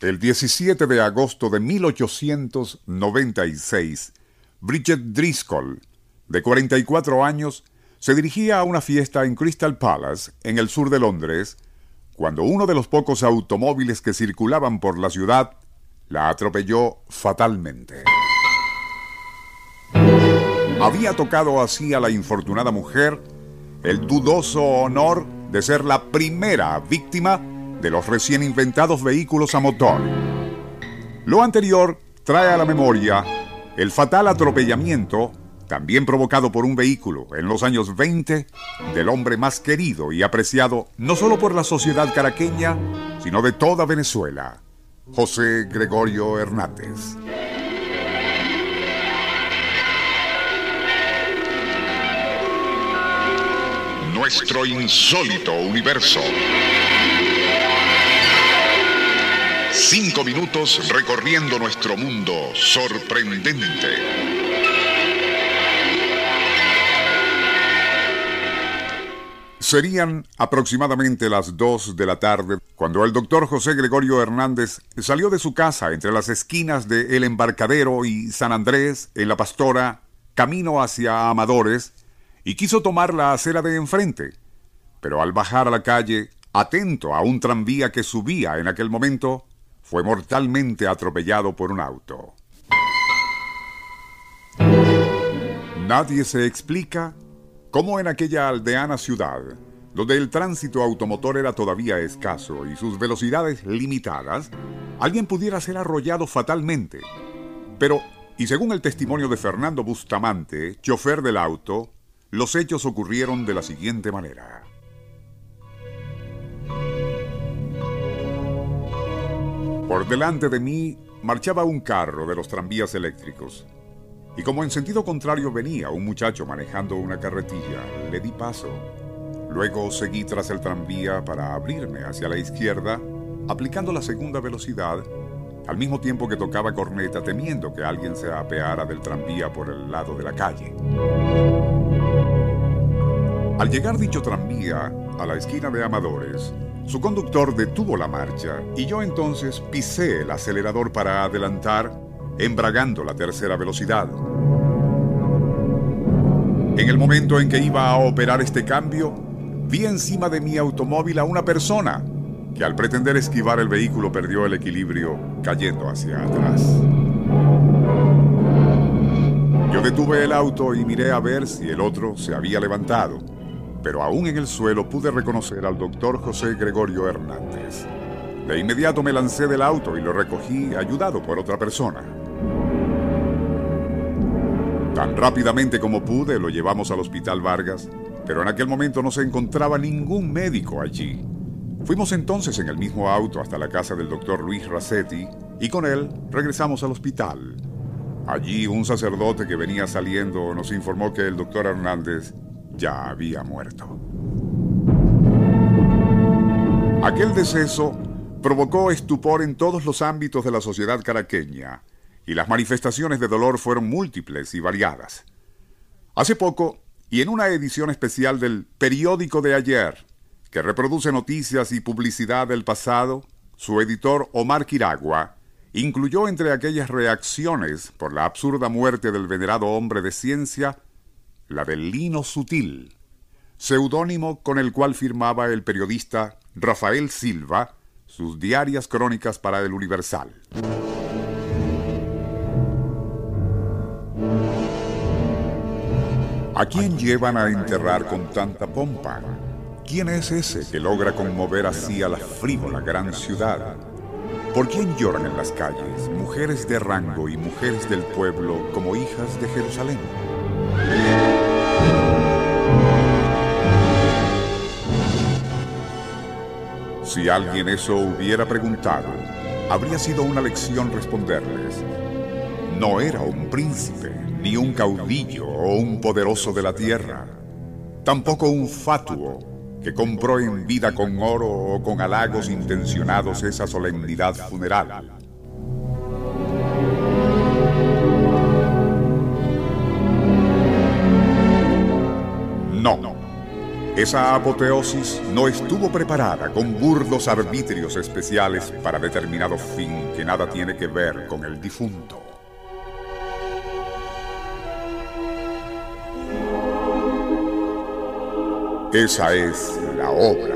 El 17 de agosto de 1896, Bridget Driscoll, de 44 años, se dirigía a una fiesta en Crystal Palace, en el sur de Londres, cuando uno de los pocos automóviles que circulaban por la ciudad la atropelló fatalmente. Había tocado así a la infortunada mujer el dudoso honor de ser la primera víctima de los recién inventados vehículos a motor. Lo anterior trae a la memoria el fatal atropellamiento, también provocado por un vehículo en los años 20, del hombre más querido y apreciado no solo por la sociedad caraqueña, sino de toda Venezuela, José Gregorio Hernández. Nuestro insólito universo. Cinco minutos recorriendo nuestro mundo sorprendente. Serían aproximadamente las dos de la tarde cuando el doctor José Gregorio Hernández salió de su casa entre las esquinas de El Embarcadero y San Andrés, en La Pastora, camino hacia Amadores, y quiso tomar la acera de enfrente. Pero al bajar a la calle, atento a un tranvía que subía en aquel momento, fue mortalmente atropellado por un auto. Nadie se explica cómo en aquella aldeana ciudad, donde el tránsito automotor era todavía escaso y sus velocidades limitadas, alguien pudiera ser arrollado fatalmente. Pero, y según el testimonio de Fernando Bustamante, chofer del auto, los hechos ocurrieron de la siguiente manera. Por delante de mí marchaba un carro de los tranvías eléctricos. Y como en sentido contrario venía un muchacho manejando una carretilla, le di paso. Luego seguí tras el tranvía para abrirme hacia la izquierda, aplicando la segunda velocidad, al mismo tiempo que tocaba corneta temiendo que alguien se apeara del tranvía por el lado de la calle. Al llegar dicho tranvía a la esquina de Amadores, su conductor detuvo la marcha y yo entonces pisé el acelerador para adelantar, embragando la tercera velocidad. En el momento en que iba a operar este cambio, vi encima de mi automóvil a una persona que al pretender esquivar el vehículo perdió el equilibrio cayendo hacia atrás. Yo detuve el auto y miré a ver si el otro se había levantado pero aún en el suelo pude reconocer al doctor José Gregorio Hernández. De inmediato me lancé del auto y lo recogí ayudado por otra persona. Tan rápidamente como pude lo llevamos al Hospital Vargas, pero en aquel momento no se encontraba ningún médico allí. Fuimos entonces en el mismo auto hasta la casa del doctor Luis Racetti y con él regresamos al hospital. Allí un sacerdote que venía saliendo nos informó que el doctor Hernández ya había muerto. Aquel deceso provocó estupor en todos los ámbitos de la sociedad caraqueña y las manifestaciones de dolor fueron múltiples y variadas. Hace poco, y en una edición especial del Periódico de ayer, que reproduce noticias y publicidad del pasado, su editor Omar Quiragua incluyó entre aquellas reacciones por la absurda muerte del venerado hombre de ciencia la del lino sutil, seudónimo con el cual firmaba el periodista Rafael Silva sus diarias crónicas para el Universal. ¿A quién llevan a enterrar con tanta pompa? ¿Quién es ese que logra conmover así a la frívola gran ciudad? ¿Por quién lloran en las calles mujeres de rango y mujeres del pueblo como hijas de Jerusalén? Si alguien eso hubiera preguntado, habría sido una lección responderles. No era un príncipe, ni un caudillo o un poderoso de la tierra, tampoco un fatuo que compró en vida con oro o con halagos intencionados esa solemnidad funeral. No. Esa apoteosis no estuvo preparada con burdos arbitrios especiales para determinado fin que nada tiene que ver con el difunto. Esa es la obra